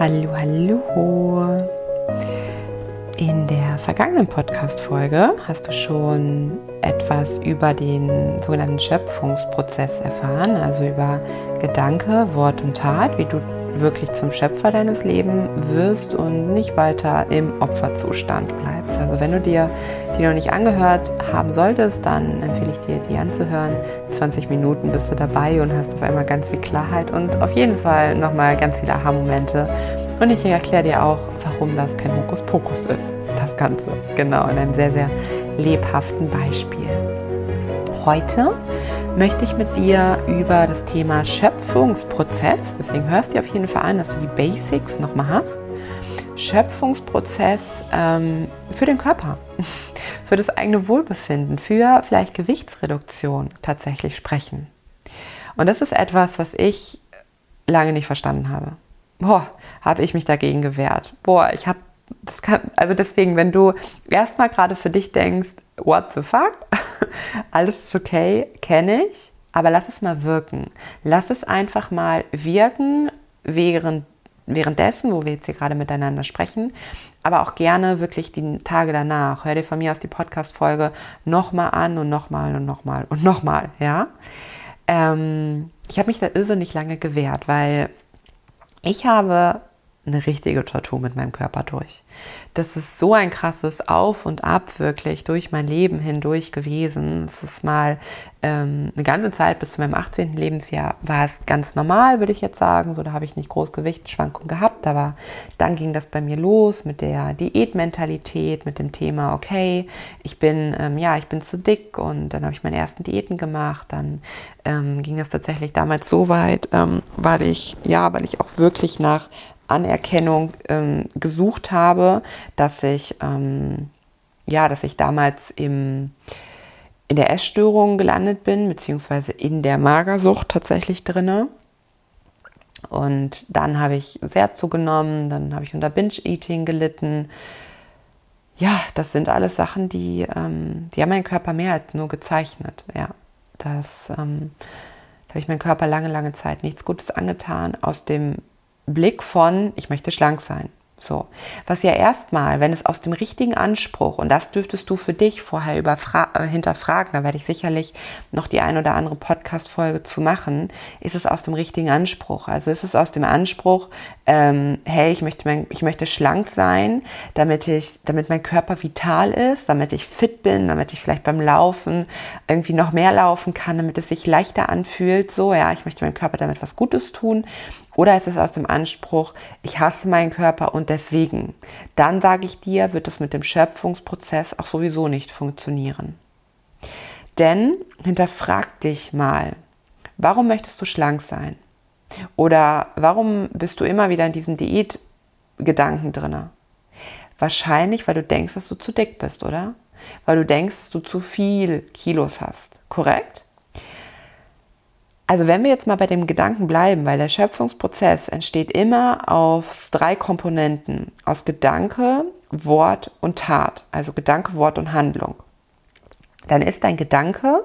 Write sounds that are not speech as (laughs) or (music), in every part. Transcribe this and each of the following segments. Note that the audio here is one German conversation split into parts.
Hallo, hallo. In der vergangenen Podcast-Folge hast du schon etwas über den sogenannten Schöpfungsprozess erfahren, also über Gedanke, Wort und Tat, wie du wirklich zum Schöpfer deines Lebens wirst und nicht weiter im Opferzustand bleibst. Also wenn du dir die noch nicht angehört haben solltest, dann empfehle ich dir, die anzuhören. 20 Minuten bist du dabei und hast auf einmal ganz viel Klarheit und auf jeden Fall nochmal ganz viele Aha-Momente. Und ich erkläre dir auch, warum das kein Hokuspokus ist, das Ganze. Genau, in einem sehr, sehr lebhaften Beispiel. Heute möchte ich mit dir über das Thema Schöpfungsprozess, deswegen hörst du auf jeden Fall an, dass du die Basics nochmal hast, Schöpfungsprozess ähm, für den Körper, (laughs) für das eigene Wohlbefinden, für vielleicht Gewichtsreduktion tatsächlich sprechen. Und das ist etwas, was ich lange nicht verstanden habe. Boah, habe ich mich dagegen gewehrt. Boah, ich habe das kann, also deswegen, wenn du erstmal gerade für dich denkst, what the fuck? (laughs) (laughs) Alles ist okay, kenne ich, aber lass es mal wirken. Lass es einfach mal wirken, während, währenddessen, wo wir jetzt hier gerade miteinander sprechen, aber auch gerne wirklich die Tage danach. Hör dir von mir aus die Podcast-Folge nochmal an und nochmal und nochmal und nochmal, ja? Ähm, ich habe mich da irrsinnig lange gewehrt, weil ich habe eine richtige Tortur mit meinem Körper durch. Das ist so ein krasses Auf und Ab wirklich durch mein Leben hindurch gewesen. Es ist mal ähm, eine ganze Zeit bis zu meinem 18. Lebensjahr war es ganz normal, würde ich jetzt sagen. So, da habe ich nicht groß Gewichtsschwankungen gehabt, aber dann ging das bei mir los mit der Diätmentalität, mit dem Thema, okay, ich bin, ähm, ja, ich bin zu dick und dann habe ich meine ersten Diäten gemacht. Dann ähm, ging es tatsächlich damals so weit, ähm, weil ich, ja, weil ich auch wirklich nach Anerkennung ähm, gesucht habe, dass ich, ähm, ja, dass ich damals im, in der Essstörung gelandet bin, beziehungsweise in der Magersucht tatsächlich drinne. Und dann habe ich sehr zugenommen, dann habe ich unter Binge-Eating gelitten. Ja, das sind alles Sachen, die, ähm, die haben meinen Körper mehr als nur gezeichnet. Ja, das ähm, da habe ich meinem Körper lange, lange Zeit nichts Gutes angetan. Aus dem Blick von, ich möchte schlank sein. So, was ja erstmal, wenn es aus dem richtigen Anspruch, und das dürftest du für dich vorher äh, hinterfragen, da werde ich sicherlich noch die ein oder andere Podcast-Folge zu machen, ist es aus dem richtigen Anspruch. Also ist es aus dem Anspruch, ähm, hey, ich möchte, mein, ich möchte schlank sein, damit ich, damit mein Körper vital ist, damit ich fit bin, damit ich vielleicht beim Laufen irgendwie noch mehr laufen kann, damit es sich leichter anfühlt. So, ja, ich möchte meinem Körper damit was Gutes tun. Oder ist es aus dem Anspruch, ich hasse meinen Körper und deswegen, dann sage ich dir, wird es mit dem Schöpfungsprozess auch sowieso nicht funktionieren. Denn hinterfrag dich mal, warum möchtest du schlank sein? Oder warum bist du immer wieder in diesem Diätgedanken drin? Wahrscheinlich, weil du denkst, dass du zu dick bist, oder? Weil du denkst, dass du zu viel Kilos hast. Korrekt? Also wenn wir jetzt mal bei dem Gedanken bleiben, weil der Schöpfungsprozess entsteht immer aus drei Komponenten, aus Gedanke, Wort und Tat, also Gedanke, Wort und Handlung. Dann ist dein Gedanke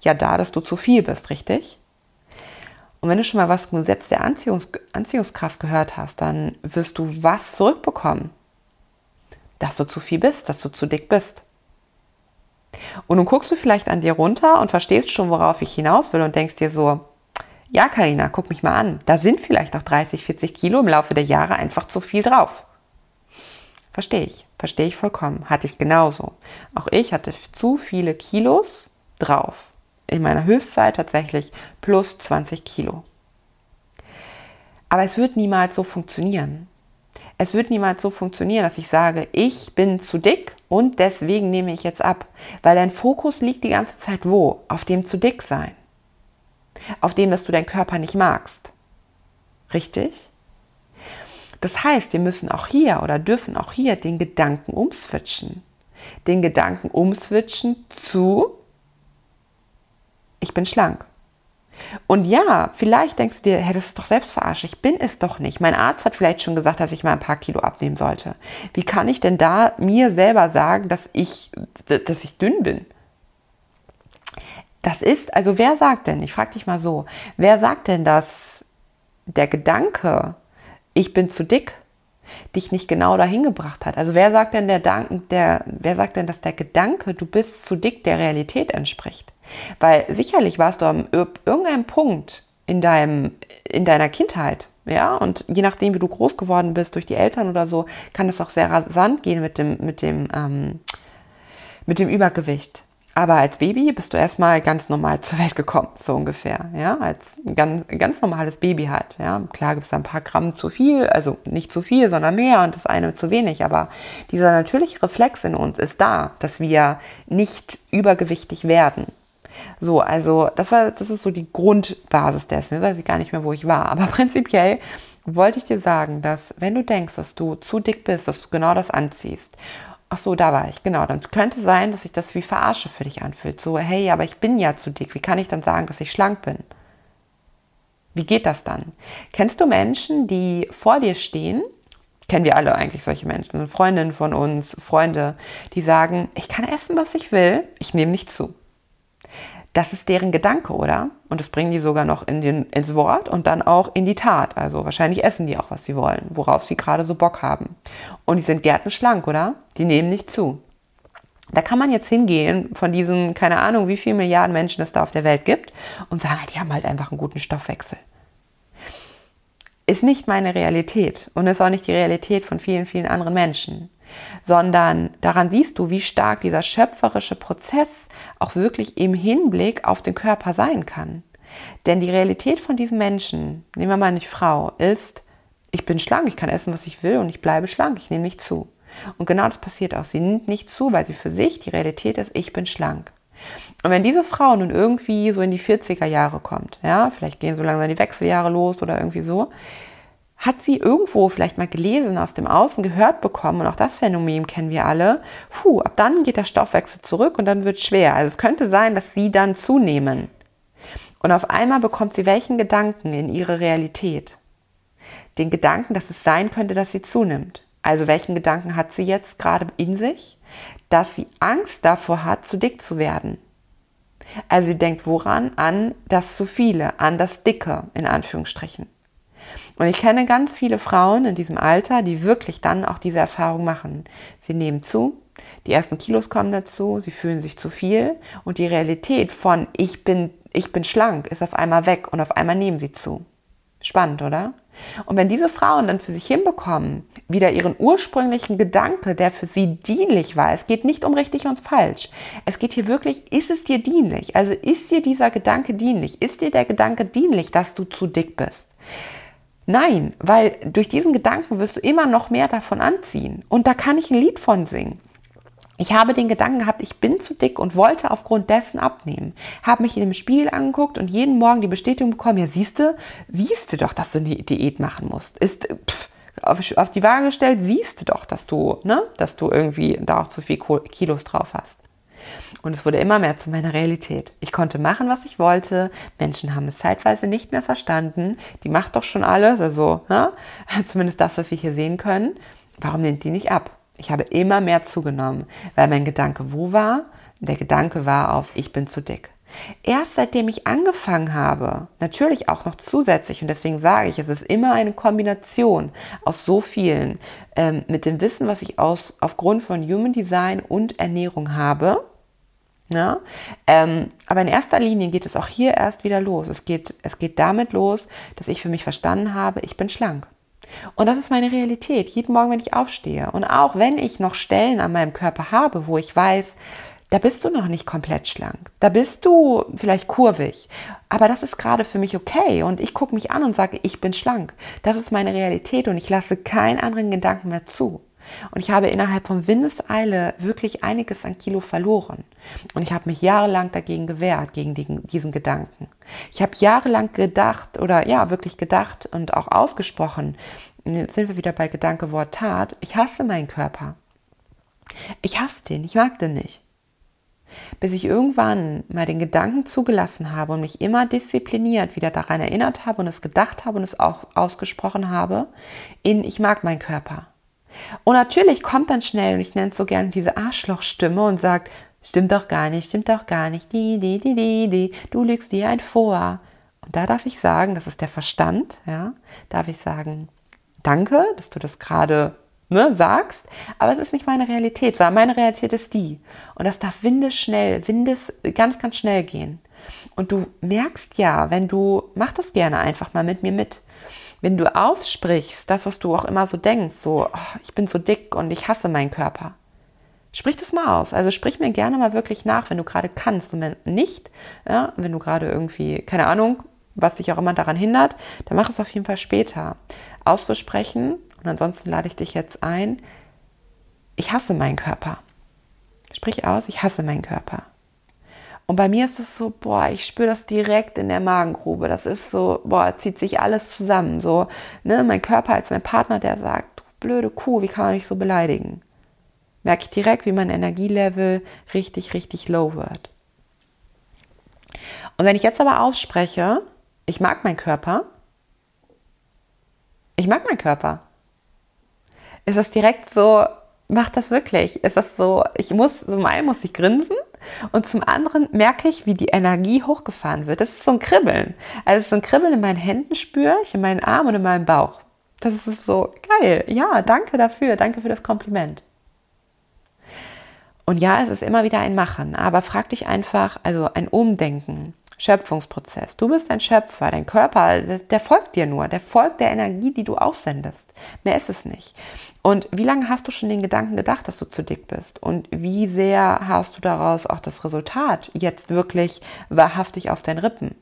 ja da, dass du zu viel bist, richtig? Und wenn du schon mal was vom Gesetz der Anziehungs Anziehungskraft gehört hast, dann wirst du was zurückbekommen? Dass du zu viel bist, dass du zu dick bist. Und nun guckst du vielleicht an dir runter und verstehst schon, worauf ich hinaus will und denkst dir so, ja, Karina, guck mich mal an. Da sind vielleicht noch 30, 40 Kilo im Laufe der Jahre einfach zu viel drauf. Verstehe ich, verstehe ich vollkommen. Hatte ich genauso. Auch ich hatte zu viele Kilos drauf. In meiner Höchstzeit tatsächlich plus 20 Kilo. Aber es wird niemals so funktionieren. Es wird niemals so funktionieren, dass ich sage, ich bin zu dick und deswegen nehme ich jetzt ab. Weil dein Fokus liegt die ganze Zeit wo? Auf dem zu dick sein. Auf dem, dass du deinen Körper nicht magst. Richtig? Das heißt, wir müssen auch hier oder dürfen auch hier den Gedanken umswitchen. Den Gedanken umswitchen zu, ich bin schlank. Und ja, vielleicht denkst du dir, hey, das ist doch selbstverarscht, ich bin es doch nicht. Mein Arzt hat vielleicht schon gesagt, dass ich mal ein paar Kilo abnehmen sollte. Wie kann ich denn da mir selber sagen, dass ich, dass ich dünn bin? Das ist, also wer sagt denn, ich frage dich mal so, wer sagt denn, dass der Gedanke ich bin zu dick, dich nicht genau dahin gebracht hat. Also wer sagt denn der, der, wer sagt denn, dass der Gedanke, du bist zu dick, der Realität entspricht? Weil sicherlich warst du an irgendeinem Punkt in deinem, in deiner Kindheit, ja, und je nachdem, wie du groß geworden bist durch die Eltern oder so, kann es auch sehr rasant gehen mit dem, mit dem, ähm, mit dem Übergewicht. Aber als Baby bist du erstmal ganz normal (laughs) zur Welt gekommen, so ungefähr, ja, als ganz, ganz normales Baby halt, ja. Klar gibt es ein paar Gramm zu viel, also nicht zu viel, sondern mehr und das eine zu wenig, aber dieser natürliche Reflex in uns ist da, dass wir nicht übergewichtig werden. So, also das war, das ist so die Grundbasis dessen. Jetzt weiß ich gar nicht mehr, wo ich war, aber (laughs) prinzipiell wollte ich dir sagen, dass wenn du denkst, dass du zu dick bist, dass du genau das anziehst Ach so, da war ich, genau. Dann könnte sein, dass sich das wie Verarsche für dich anfühlt. So, hey, aber ich bin ja zu dick. Wie kann ich dann sagen, dass ich schlank bin? Wie geht das dann? Kennst du Menschen, die vor dir stehen? Kennen wir alle eigentlich solche Menschen. Freundinnen von uns, Freunde, die sagen, ich kann essen, was ich will, ich nehme nicht zu. Das ist deren Gedanke, oder? Und das bringen die sogar noch in den, ins Wort und dann auch in die Tat. Also wahrscheinlich essen die auch, was sie wollen, worauf sie gerade so Bock haben. Und die sind gärtenschlank, oder? Die nehmen nicht zu. Da kann man jetzt hingehen von diesen, keine Ahnung, wie viele Milliarden Menschen es da auf der Welt gibt und sagen, die haben halt einfach einen guten Stoffwechsel. Ist nicht meine Realität und ist auch nicht die Realität von vielen, vielen anderen Menschen sondern daran siehst du, wie stark dieser schöpferische Prozess auch wirklich im Hinblick auf den Körper sein kann. Denn die Realität von diesem Menschen, nehmen wir mal nicht Frau, ist, ich bin schlank, ich kann essen, was ich will und ich bleibe schlank, ich nehme nicht zu. Und genau das passiert auch. Sie nimmt nicht zu, weil sie für sich die Realität ist, ich bin schlank. Und wenn diese Frau nun irgendwie so in die 40er Jahre kommt, ja, vielleicht gehen so langsam die Wechseljahre los oder irgendwie so, hat sie irgendwo vielleicht mal gelesen, aus dem Außen gehört bekommen, und auch das Phänomen kennen wir alle, puh, ab dann geht der Stoffwechsel zurück und dann wird schwer. Also es könnte sein, dass sie dann zunehmen. Und auf einmal bekommt sie welchen Gedanken in ihre Realität? Den Gedanken, dass es sein könnte, dass sie zunimmt. Also welchen Gedanken hat sie jetzt gerade in sich? Dass sie Angst davor hat, zu dick zu werden. Also sie denkt woran? An das zu viele, an das Dicke in Anführungsstrichen. Und ich kenne ganz viele Frauen in diesem Alter, die wirklich dann auch diese Erfahrung machen. Sie nehmen zu, die ersten Kilos kommen dazu, sie fühlen sich zu viel und die Realität von ich bin, ich bin schlank ist auf einmal weg und auf einmal nehmen sie zu. Spannend, oder? Und wenn diese Frauen dann für sich hinbekommen, wieder ihren ursprünglichen Gedanke, der für sie dienlich war, es geht nicht um richtig und falsch. Es geht hier wirklich, ist es dir dienlich? Also ist dir dieser Gedanke dienlich? Ist dir der Gedanke dienlich, dass du zu dick bist? Nein, weil durch diesen Gedanken wirst du immer noch mehr davon anziehen. Und da kann ich ein Lied von singen. Ich habe den Gedanken gehabt, ich bin zu dick und wollte aufgrund dessen abnehmen. Habe mich in dem Spiegel angeguckt und jeden Morgen die Bestätigung bekommen, ja siehste, siehste doch, dass du eine Diät machen musst. Ist pff, auf, auf die Waage gestellt, siehst du doch, dass du, ne, dass du irgendwie da auch zu viel Kilos drauf hast. Und es wurde immer mehr zu meiner Realität. Ich konnte machen, was ich wollte. Menschen haben es zeitweise nicht mehr verstanden. Die macht doch schon alles, also ja, (laughs) zumindest das, was wir hier sehen können. Warum nimmt die nicht ab? Ich habe immer mehr zugenommen, weil mein Gedanke wo war? Der Gedanke war auf, ich bin zu dick. Erst seitdem ich angefangen habe, natürlich auch noch zusätzlich, und deswegen sage ich, es ist immer eine Kombination aus so vielen, ähm, mit dem Wissen, was ich aus, aufgrund von Human Design und Ernährung habe, ja? Ähm, aber in erster Linie geht es auch hier erst wieder los. Es geht, es geht damit los, dass ich für mich verstanden habe, ich bin schlank. Und das ist meine Realität, jeden Morgen, wenn ich aufstehe. Und auch wenn ich noch Stellen an meinem Körper habe, wo ich weiß, da bist du noch nicht komplett schlank. Da bist du vielleicht kurvig. Aber das ist gerade für mich okay. Und ich gucke mich an und sage, ich bin schlank. Das ist meine Realität und ich lasse keinen anderen Gedanken mehr zu. Und ich habe innerhalb von Windeseile wirklich einiges an Kilo verloren. Und ich habe mich jahrelang dagegen gewehrt, gegen die, diesen Gedanken. Ich habe jahrelang gedacht oder ja, wirklich gedacht und auch ausgesprochen, sind wir wieder bei Gedanke, Wort, Tat, ich hasse meinen Körper. Ich hasse den, ich mag den nicht. Bis ich irgendwann mal den Gedanken zugelassen habe und mich immer diszipliniert wieder daran erinnert habe und es gedacht habe und es auch ausgesprochen habe, in ich mag meinen Körper. Und natürlich kommt dann schnell, und ich nenne es so gerne diese Arschlochstimme und sagt, stimmt doch gar nicht, stimmt doch gar nicht, die, die, die, die, die, du lügst dir ein vor. Und da darf ich sagen, das ist der Verstand, ja, darf ich sagen, danke, dass du das gerade ne, sagst, aber es ist nicht meine Realität, sondern meine Realität ist die. Und das darf windeschnell, windes ganz, ganz schnell gehen. Und du merkst ja, wenn du, mach das gerne einfach mal mit mir mit. Wenn du aussprichst, das, was du auch immer so denkst, so, oh, ich bin so dick und ich hasse meinen Körper. Sprich das mal aus. Also sprich mir gerne mal wirklich nach, wenn du gerade kannst. Und wenn nicht, ja, wenn du gerade irgendwie, keine Ahnung, was dich auch immer daran hindert, dann mach es auf jeden Fall später. Auszusprechen, und ansonsten lade ich dich jetzt ein, ich hasse meinen Körper. Sprich aus, ich hasse meinen Körper. Und bei mir ist es so, boah, ich spüre das direkt in der Magengrube. Das ist so, boah, zieht sich alles zusammen. So, ne, mein Körper als mein Partner, der sagt, du blöde Kuh, wie kann man mich so beleidigen? Merke ich direkt, wie mein Energielevel richtig, richtig low wird. Und wenn ich jetzt aber ausspreche, ich mag meinen Körper, ich mag meinen Körper, ist es direkt so, mach das wirklich. Ist das so, ich muss, zum einen muss ich grinsen und zum anderen merke ich, wie die Energie hochgefahren wird. Das ist so ein Kribbeln. Also so ein Kribbeln in meinen Händen spüre ich, in meinen Armen und in meinem Bauch. Das ist so geil. Ja, danke dafür. Danke für das Kompliment. Und ja, es ist immer wieder ein Machen, aber frag dich einfach, also ein Umdenken. Schöpfungsprozess. Du bist ein Schöpfer, dein Körper, der folgt dir nur, der folgt der Energie, die du aussendest. Mehr ist es nicht. Und wie lange hast du schon den Gedanken gedacht, dass du zu dick bist? Und wie sehr hast du daraus auch das Resultat jetzt wirklich wahrhaftig auf deinen Rippen?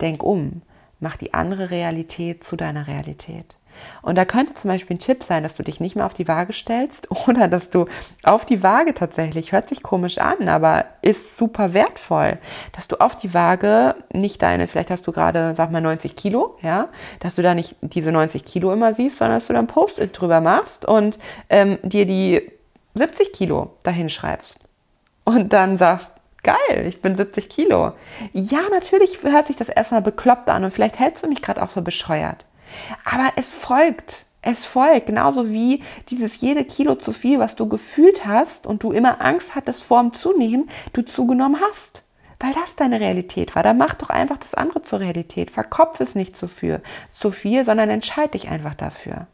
Denk um, mach die andere Realität zu deiner Realität. Und da könnte zum Beispiel ein Tipp sein, dass du dich nicht mehr auf die Waage stellst (laughs) oder dass du auf die Waage tatsächlich, hört sich komisch an, aber ist super wertvoll, dass du auf die Waage nicht deine, vielleicht hast du gerade, sag mal, 90 Kilo, ja, dass du da nicht diese 90 Kilo immer siehst, sondern dass du dann Post-it drüber machst und ähm, dir die 70 Kilo dahin schreibst. Und dann sagst, geil, ich bin 70 Kilo. Ja, natürlich hört sich das erstmal bekloppt an und vielleicht hältst du mich gerade auch für bescheuert. Aber es folgt. Es folgt, genauso wie dieses jede Kilo zu viel, was du gefühlt hast und du immer Angst hattest vor dem Zunehmen, du zugenommen hast. Weil das deine Realität war. Dann mach doch einfach das andere zur Realität. Verkopf es nicht zu viel, zu viel sondern entscheide dich einfach dafür.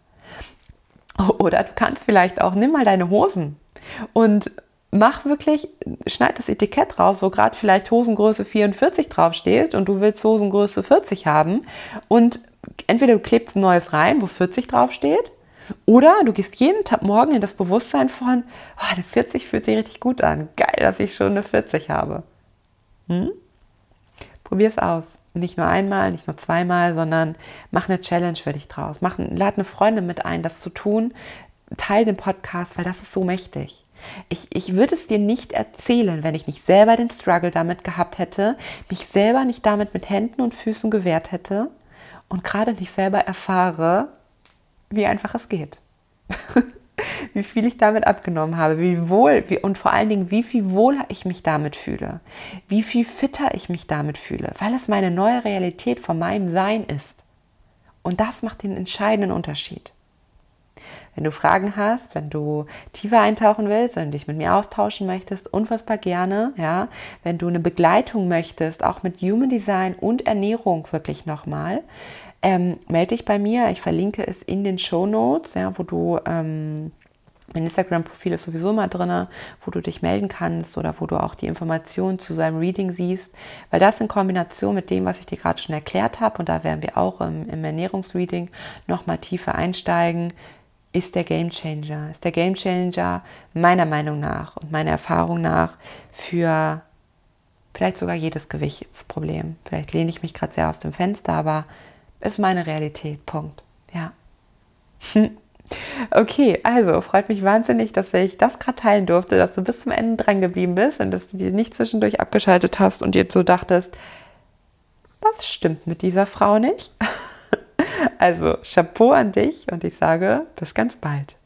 (laughs) Oder du kannst vielleicht auch, nimm mal deine Hosen und mach wirklich, schneid das Etikett raus, wo gerade vielleicht Hosengröße 44 draufsteht und du willst Hosengröße 40 haben und entweder du klebst ein neues rein, wo 40 draufsteht, oder du gehst jeden Tag morgen in das Bewusstsein von, oh, eine 40 fühlt sich richtig gut an. Geil, dass ich schon eine 40 habe. Hm? Probier es aus. Nicht nur einmal, nicht nur zweimal, sondern mach eine Challenge für dich draus. Mach, lad eine Freundin mit ein, das zu tun. Teil den Podcast, weil das ist so mächtig. Ich, ich würde es dir nicht erzählen, wenn ich nicht selber den Struggle damit gehabt hätte, mich selber nicht damit mit Händen und Füßen gewehrt hätte und gerade nicht selber erfahre, wie einfach es geht. (laughs) wie viel ich damit abgenommen habe, wie wohl wie, und vor allen Dingen, wie viel wohler ich mich damit fühle, wie viel fitter ich mich damit fühle, weil es meine neue Realität von meinem Sein ist. Und das macht den entscheidenden Unterschied. Wenn du Fragen hast, wenn du tiefer eintauchen willst, wenn du dich mit mir austauschen möchtest, unfassbar gerne, ja. Wenn du eine Begleitung möchtest, auch mit Human Design und Ernährung wirklich nochmal, ähm, melde dich bei mir. Ich verlinke es in den Show Notes, ja, wo du ähm, mein Instagram-Profil ist sowieso mal drin, wo du dich melden kannst oder wo du auch die Informationen zu seinem Reading siehst, weil das in Kombination mit dem, was ich dir gerade schon erklärt habe, und da werden wir auch im, im Ernährungsreading nochmal tiefer einsteigen, ist der Game Changer. Ist der Game Changer meiner Meinung nach und meiner Erfahrung nach für vielleicht sogar jedes Gewichtsproblem. Vielleicht lehne ich mich gerade sehr aus dem Fenster, aber ist meine Realität. Punkt. Ja. (laughs) Okay, also freut mich wahnsinnig, dass ich das gerade teilen durfte, dass du bis zum Ende dran geblieben bist und dass du dir nicht zwischendurch abgeschaltet hast und dir so dachtest, was stimmt mit dieser Frau nicht? (laughs) Also Chapeau an dich und ich sage bis ganz bald.